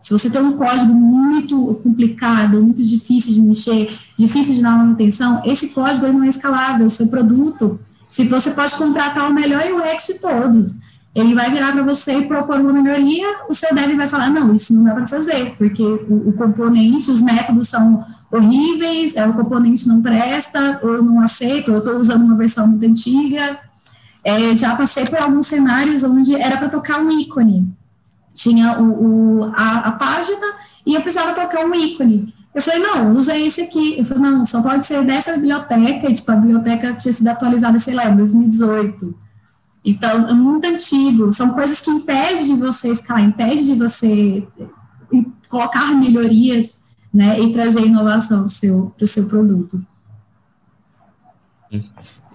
Se você tem um código muito complicado, muito difícil de mexer, difícil de dar manutenção, esse código não é escalável, o seu produto. Se você pode contratar o melhor UX de todos, ele vai virar para você e propor uma melhoria, o seu dev vai falar, não, isso não dá para fazer, porque o, o componente, os métodos são horríveis, é, o componente não presta, ou eu não aceito, ou eu estou usando uma versão muito antiga. É, já passei por alguns cenários onde era para tocar um ícone. Tinha o, o a, a, página e eu precisava tocar um ícone. Eu falei, não, usa esse aqui. Eu falei, não, só pode ser dessa biblioteca. E, tipo, a biblioteca tinha sido atualizada, sei lá, em 2018. Então, é muito antigo. São coisas que impedem de você escalar, impede de você colocar melhorias né, e trazer inovação para o seu, seu produto.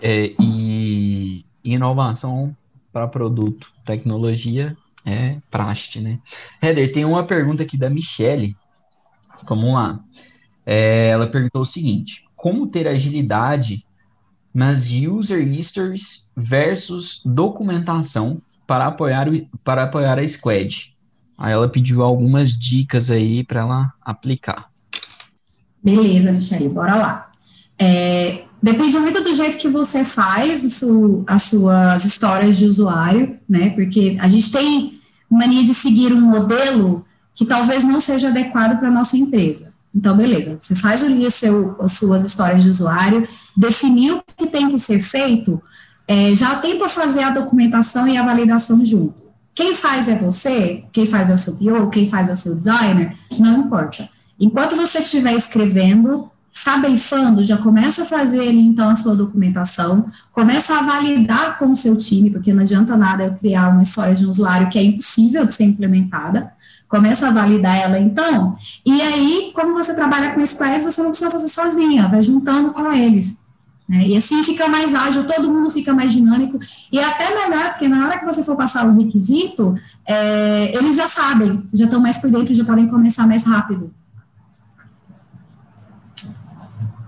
É, e inovação para produto, tecnologia é praxe, né? Heather, tem uma pergunta aqui da Michelle. Vamos lá. É, ela perguntou o seguinte: como ter agilidade mas user histories versus documentação para apoiar, para apoiar a squad. Aí ela pediu algumas dicas aí para ela aplicar. Beleza, Michelle, bora lá. É, depende muito do jeito que você faz su, as suas histórias de usuário, né? Porque a gente tem mania de seguir um modelo que talvez não seja adequado para a nossa empresa. Então, beleza, você faz ali seu, as suas histórias de usuário, definiu o que tem que ser feito, é, já tenta fazer a documentação e a validação junto. Quem faz é você, quem faz é o seu PO, quem faz é o seu designer, não importa. Enquanto você estiver escrevendo, saberifando, já começa a fazer então, a sua documentação, começa a validar com o seu time, porque não adianta nada eu criar uma história de um usuário que é impossível de ser implementada, começa a validar ela então, e aí, como você trabalha com squads, você não precisa fazer sozinha, vai juntando com eles. Né? E assim fica mais ágil, todo mundo fica mais dinâmico, e é até melhor, porque na hora que você for passar o requisito, é, eles já sabem, já estão mais por dentro, já podem começar mais rápido.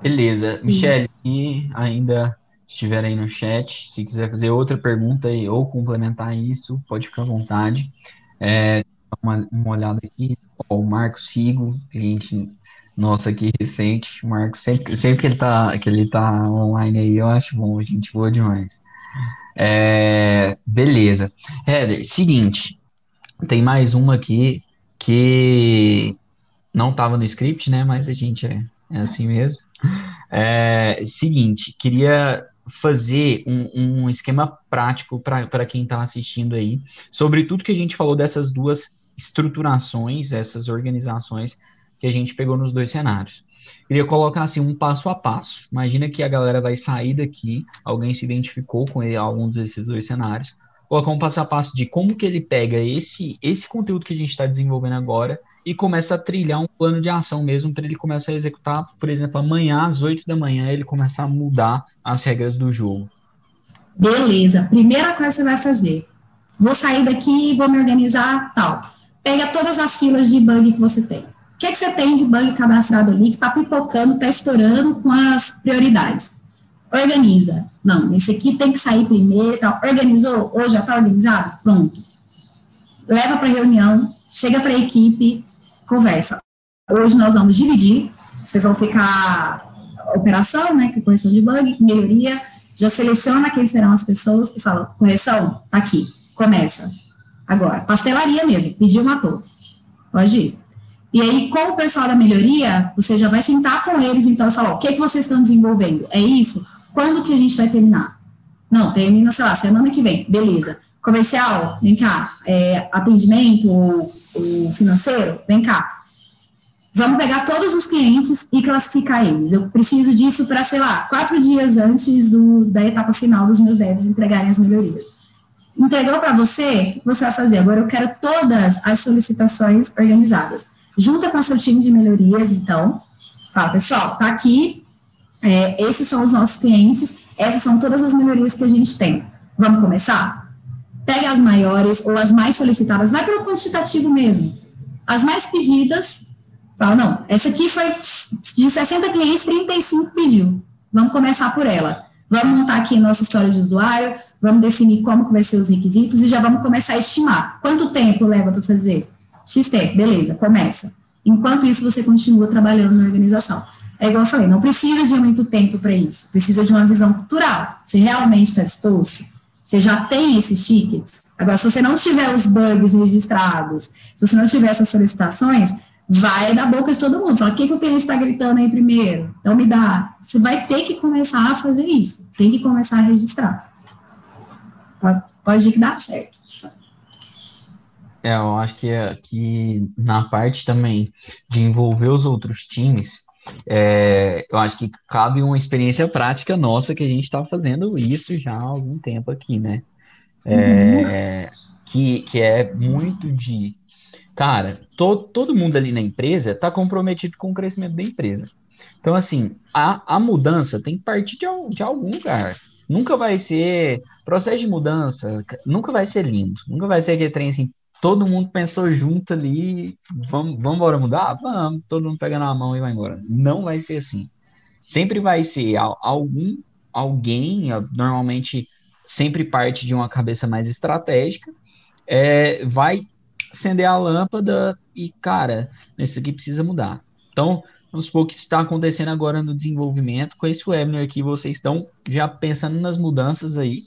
Beleza. Michelle, se ainda estiver aí no chat, se quiser fazer outra pergunta aí, ou complementar isso, pode ficar à vontade. É, uma, uma olhada aqui, ó, o Marcos Sigo, cliente nosso aqui recente, o Marcos, sempre, sempre que ele tá, que ele tá online aí, eu acho bom, gente boa demais. É, beleza. Heather, seguinte, tem mais uma aqui que não estava no script, né, mas a gente é, é assim mesmo. É, seguinte, queria fazer um, um esquema prático para quem está assistindo aí, sobre tudo que a gente falou dessas duas estruturações, essas organizações que a gente pegou nos dois cenários. Queria colocar assim um passo a passo. Imagina que a galera vai sair daqui, alguém se identificou com ele, alguns desses dois cenários, colocar um passo a passo de como que ele pega esse esse conteúdo que a gente está desenvolvendo agora e começa a trilhar um plano de ação mesmo para ele começar a executar, por exemplo, amanhã às 8 da manhã ele começar a mudar as regras do jogo. Beleza. Primeira coisa que você vai fazer. Vou sair daqui vou me organizar tal. Pega todas as filas de bug que você tem. O que, é que você tem de bug cadastrado ali que está pipocando, está estourando com as prioridades? Organiza. Não, esse aqui tem que sair primeiro tal. Organizou? Ou já está organizado? Pronto. Leva para reunião, chega para a equipe, conversa. Hoje nós vamos dividir, vocês vão ficar operação, né, que é correção de bug, melhoria, já seleciona quem serão as pessoas e fala, correção, tá aqui, começa. Agora, pastelaria mesmo, pediu, matou. Pode ir. E aí, com o pessoal da melhoria, você já vai sentar com eles, então, e falar, o que, que vocês estão desenvolvendo? É isso? Quando que a gente vai terminar? Não, termina, sei lá, semana que vem. Beleza. Comercial, vem cá. É, atendimento, o financeiro, vem cá. Vamos pegar todos os clientes e classificar eles. Eu preciso disso para, sei lá, quatro dias antes do, da etapa final dos meus devs entregarem as melhorias. Entregou para você, você vai fazer? Agora eu quero todas as solicitações organizadas. Junta com seu time de melhorias, então. Fala, pessoal, tá aqui, é, esses são os nossos clientes, essas são todas as melhorias que a gente tem. Vamos começar? Pega as maiores ou as mais solicitadas, vai para o quantitativo mesmo. As mais pedidas, fala, não, essa aqui foi de 60 clientes, 35 pediu. Vamos começar por ela. Vamos montar aqui nossa história de usuário, vamos definir como que vai ser os requisitos e já vamos começar a estimar. Quanto tempo leva para fazer? X tempo, beleza, começa. Enquanto isso, você continua trabalhando na organização. É igual eu falei, não precisa de muito tempo para isso, precisa de uma visão cultural. Você realmente está disposto? Você já tem esses tickets. Agora, se você não tiver os bugs registrados, se você não tiver essas solicitações, vai na boca de todo mundo. Fala, o que, que o cliente está gritando aí primeiro? Então, me dá. Você vai ter que começar a fazer isso. Tem que começar a registrar. Pode, pode que dá certo. É, eu acho que, que na parte também de envolver os outros times, é, eu acho que cabe uma experiência prática nossa que a gente está fazendo isso já há algum tempo aqui, né? É, uhum. que, que é muito de. Cara, to, todo mundo ali na empresa está comprometido com o crescimento da empresa. Então, assim, a, a mudança tem que partir de, de algum lugar. Nunca vai ser. Processo de mudança nunca vai ser lindo. Nunca vai ser aquele trem assim, todo mundo pensou junto ali, vamos, vamos embora mudar? Vamos, todo mundo pega na mão e vai embora. Não vai ser assim. Sempre vai ser algum alguém, normalmente sempre parte de uma cabeça mais estratégica, é, vai acender a lâmpada e, cara, isso aqui precisa mudar. Então, vamos supor que está acontecendo agora no desenvolvimento. Com esse webinar aqui, vocês estão já pensando nas mudanças aí.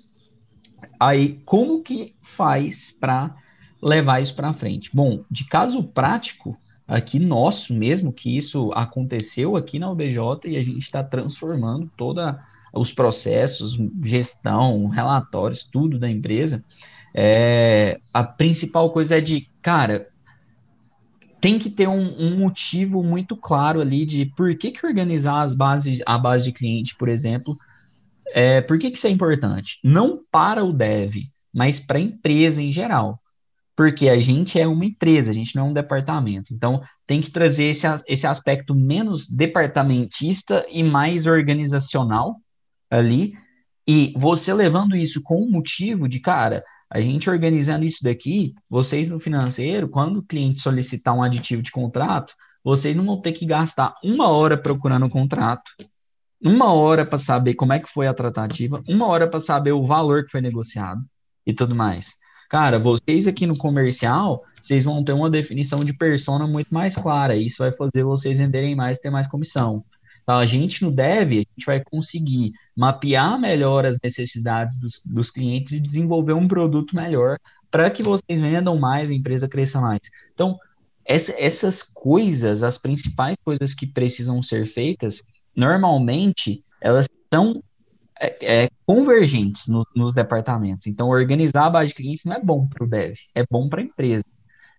Aí, como que faz para levar isso para frente? Bom, de caso prático, aqui nosso mesmo, que isso aconteceu aqui na UBJ e a gente está transformando toda os processos, gestão, relatórios, tudo da empresa. É, a principal coisa é de, cara, tem que ter um, um, motivo muito claro ali de por que, que organizar as bases, a base de cliente, por exemplo, é, por que, que isso é importante? Não para o dev, mas para a empresa em geral. Porque a gente é uma empresa, a gente não é um departamento. Então, tem que trazer esse, esse aspecto menos departamentista e mais organizacional ali. E você levando isso com o motivo de, cara, a gente organizando isso daqui, vocês no financeiro, quando o cliente solicitar um aditivo de contrato, vocês não vão ter que gastar uma hora procurando o um contrato, uma hora para saber como é que foi a tratativa, uma hora para saber o valor que foi negociado e tudo mais. Cara, vocês aqui no comercial, vocês vão ter uma definição de persona muito mais clara. Isso vai fazer vocês venderem mais e ter mais comissão. Então, a gente no Dev, a gente vai conseguir mapear melhor as necessidades dos, dos clientes e desenvolver um produto melhor para que vocês vendam mais, a empresa cresça mais. Então, essa, essas coisas, as principais coisas que precisam ser feitas, normalmente elas são é, é, convergentes no, nos departamentos. Então, organizar a base de clientes não é bom para o dev, é bom para a empresa.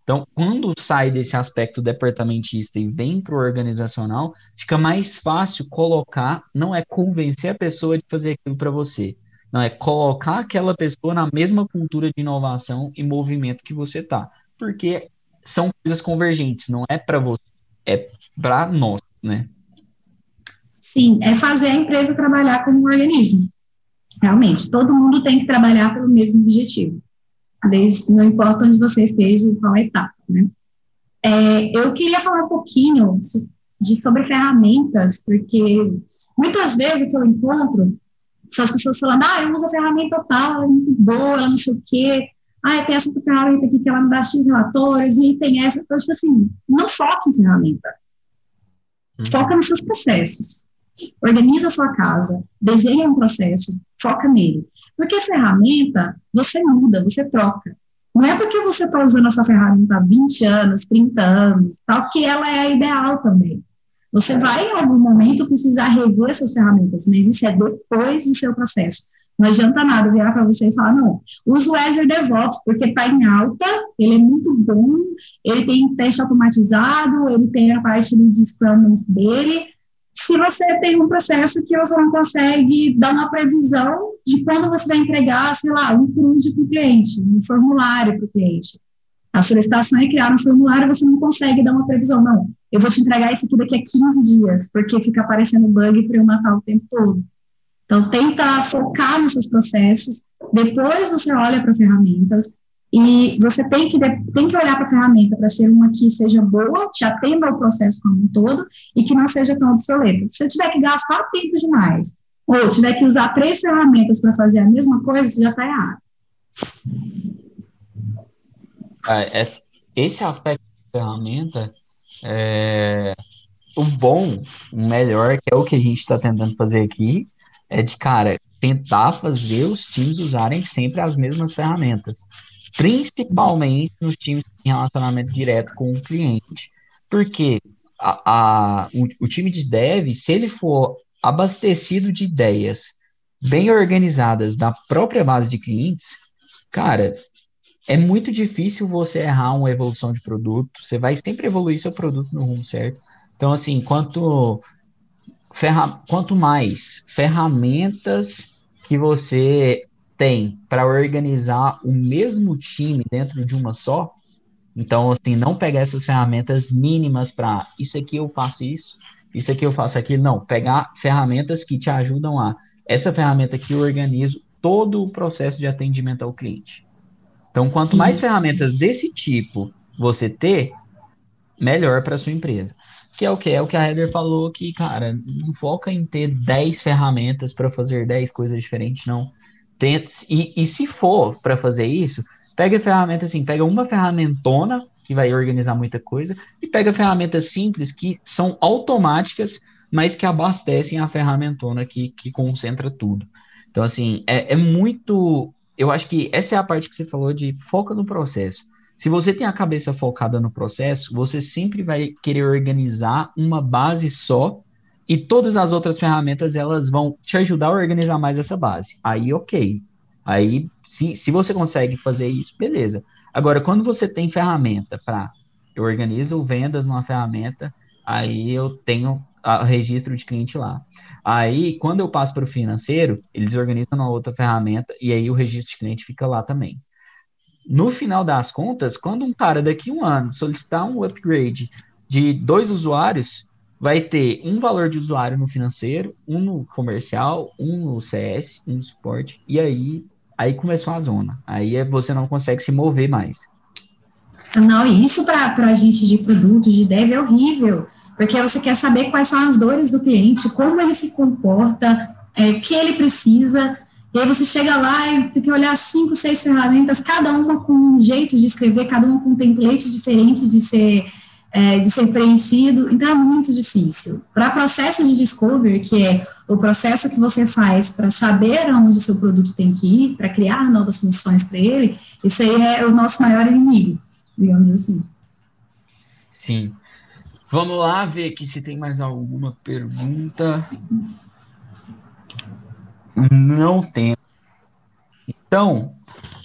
Então, quando sai desse aspecto departamentista e vem para o organizacional, fica mais fácil colocar, não é convencer a pessoa de fazer aquilo para você, não é colocar aquela pessoa na mesma cultura de inovação e movimento que você tá, porque são coisas convergentes, não é para você, é para nós, né? Sim, é fazer a empresa trabalhar como um organismo. Realmente, todo mundo tem que trabalhar pelo mesmo objetivo desde, não importa onde você esteja, em qual etapa, né? É, eu queria falar um pouquinho de, sobre ferramentas, porque muitas vezes o que eu encontro são as pessoas falando, ah, eu uso a ferramenta tal, ela é muito boa, ela não sei o quê, ah, tem essa ferramenta aqui que ela me dá X relatórios, e tem essa, então, tipo assim, não foca em ferramenta, uhum. foca nos seus processos, organiza a sua casa, desenha um processo, foca nele. Porque ferramenta, você muda, você troca. Não é porque você está usando a sua ferramenta há 20 anos, 30 anos, tal, que ela é a ideal também. Você vai, em algum momento, precisar rever suas ferramentas, mas isso é depois do seu processo. Não adianta nada virar para você e falar, não, usa o Azure DevOps, porque está em alta, ele é muito bom, ele tem teste automatizado, ele tem a parte de Scrum dele, se você tem um processo que você não consegue dar uma previsão de quando você vai entregar, sei lá, um crude para o cliente, um formulário para o cliente. A solicitação é criar um formulário, você não consegue dar uma previsão. Não, eu vou te entregar isso aqui daqui a 15 dias, porque fica aparecendo bug para eu matar o tempo todo. Então, tenta focar nos seus processos, depois você olha para ferramentas, e você tem que, tem que olhar para a ferramenta para ser uma que seja boa, te atenda ao processo como um todo e que não seja tão obsoleta. Se você tiver que gastar tempo demais ou tiver que usar três ferramentas para fazer a mesma coisa, você já está errado. É, esse aspecto da ferramenta, é, o bom, o melhor, que é o que a gente está tentando fazer aqui, é de, cara, tentar fazer os times usarem sempre as mesmas ferramentas principalmente nos times em relacionamento direto com o cliente. Porque a, a, o, o time de dev, se ele for abastecido de ideias bem organizadas da própria base de clientes, cara, é muito difícil você errar uma evolução de produto. Você vai sempre evoluir seu produto no rumo certo. Então, assim, quanto, ferra, quanto mais ferramentas que você tem para organizar o mesmo time dentro de uma só, então, assim, não pegar essas ferramentas mínimas para isso aqui eu faço isso, isso aqui eu faço aquilo, não, pegar ferramentas que te ajudam a essa ferramenta aqui eu organizo todo o processo de atendimento ao cliente. Então, quanto mais isso. ferramentas desse tipo você ter, melhor para sua empresa. que é o que? É o que a Heather falou, que, cara, não foca em ter 10 ferramentas para fazer 10 coisas diferentes, não. Tenta, e, e se for para fazer isso, pega ferramenta assim, pega uma ferramentona que vai organizar muita coisa, e pega ferramentas simples que são automáticas, mas que abastecem a ferramentona que, que concentra tudo. Então, assim, é, é muito. Eu acho que essa é a parte que você falou de foca no processo. Se você tem a cabeça focada no processo, você sempre vai querer organizar uma base só e todas as outras ferramentas elas vão te ajudar a organizar mais essa base. Aí, ok. Aí, se, se você consegue fazer isso, beleza. Agora, quando você tem ferramenta para eu organizo vendas numa ferramenta, aí eu tenho o registro de cliente lá. Aí, quando eu passo para o financeiro, eles organizam numa outra ferramenta e aí o registro de cliente fica lá também. No final das contas, quando um cara daqui a um ano solicitar um upgrade de dois usuários, vai ter um valor de usuário no financeiro, um no comercial, um no CS, um no suporte, e aí, aí começou a zona. Aí é, você não consegue se mover mais. Não, isso para a gente de produto, de dev, é horrível, porque você quer saber quais são as dores do cliente, como ele se comporta, é, o que ele precisa, e aí você chega lá e tem que olhar cinco, seis ferramentas, cada uma com um jeito de escrever, cada uma com um template diferente de ser, é, de ser preenchido, então é muito difícil. Para processo de discovery, que é o processo que você faz para saber aonde o seu produto tem que ir, para criar novas funções para ele, isso aí é o nosso maior inimigo, digamos assim. Sim. Vamos lá ver aqui se tem mais alguma pergunta. Não tem. Então,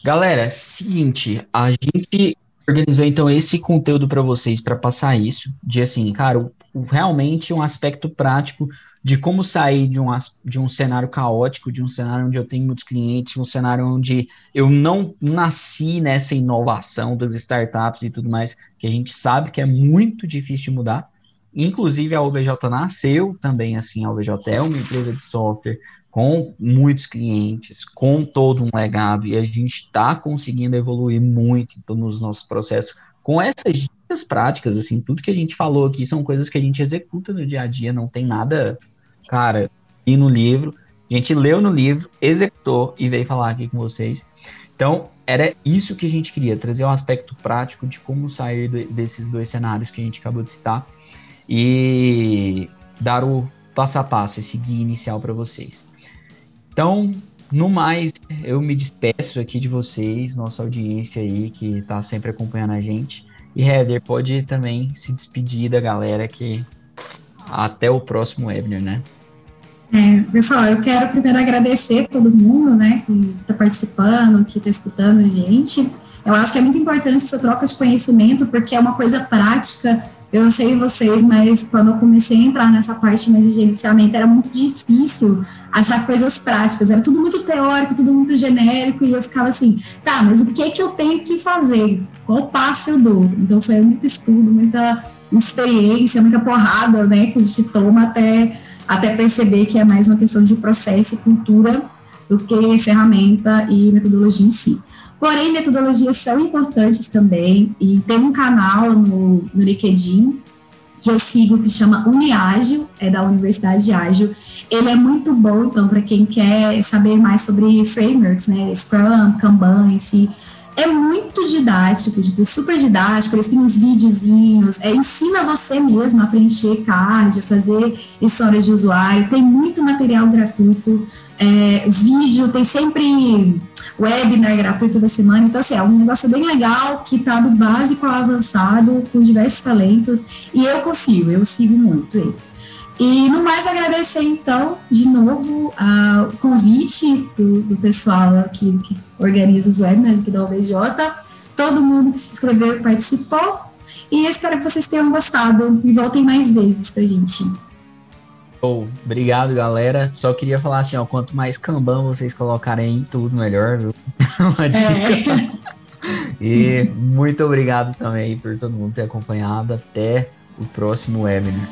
galera, seguinte, a gente organizou então esse conteúdo para vocês para passar isso, de assim, cara, realmente um aspecto prático de como sair de um, de um cenário caótico, de um cenário onde eu tenho muitos clientes, um cenário onde eu não nasci nessa inovação das startups e tudo mais, que a gente sabe que é muito difícil de mudar. Inclusive a OBJ nasceu também assim, a OBJ é uma empresa de software com muitos clientes, com todo um legado, e a gente está conseguindo evoluir muito nos nossos processos com essas dicas práticas, assim, tudo que a gente falou aqui são coisas que a gente executa no dia a dia, não tem nada, cara, e no livro, a gente leu no livro, executou e veio falar aqui com vocês. Então, era isso que a gente queria, trazer um aspecto prático de como sair desses dois cenários que a gente acabou de citar e dar o passo a passo, esse guia inicial para vocês. Então, no mais, eu me despeço aqui de vocês, nossa audiência aí que está sempre acompanhando a gente. E Heather, pode também se despedir da galera que até o próximo webinar, né? É, pessoal, eu quero primeiro agradecer todo mundo, né, que está participando, que está escutando a gente. Eu acho que é muito importante essa troca de conhecimento, porque é uma coisa prática eu não sei vocês, mas quando eu comecei a entrar nessa parte mais de gerenciamento, era muito difícil achar coisas práticas. Era tudo muito teórico, tudo muito genérico, e eu ficava assim, tá, mas o que é que eu tenho que fazer? Qual passo eu dou? Então foi muito estudo, muita experiência, muita porrada, né, que a gente toma até, até perceber que é mais uma questão de processo e cultura do que ferramenta e metodologia em si. Porém, metodologias são importantes também, e tem um canal no, no LinkedIn que eu sigo que chama Uniágil, é da Universidade Ágil. Ele é muito bom, então, para quem quer saber mais sobre frameworks, né, Scrum, Kanban em si. É muito didático, tipo, super didático, eles têm uns videozinhos, é, ensina você mesmo a preencher card, a fazer histórias de usuário, tem muito material gratuito, é, vídeo, tem sempre webinar gratuito toda semana. Então, assim, é um negócio bem legal que tá do básico ao avançado, com diversos talentos, e eu confio, eu sigo muito eles. E no mais, agradecer então, de novo, o convite do, do pessoal aqui que organiza os webinars aqui da OBJ, todo mundo que se inscreveu e participou, e espero que vocês tenham gostado e voltem mais vezes pra gente. Oh, obrigado, galera. Só queria falar assim, ó, quanto mais Kanban vocês colocarem em tudo, melhor, viu? Uma dica. É. e muito obrigado também por todo mundo ter acompanhado. Até o próximo webinar.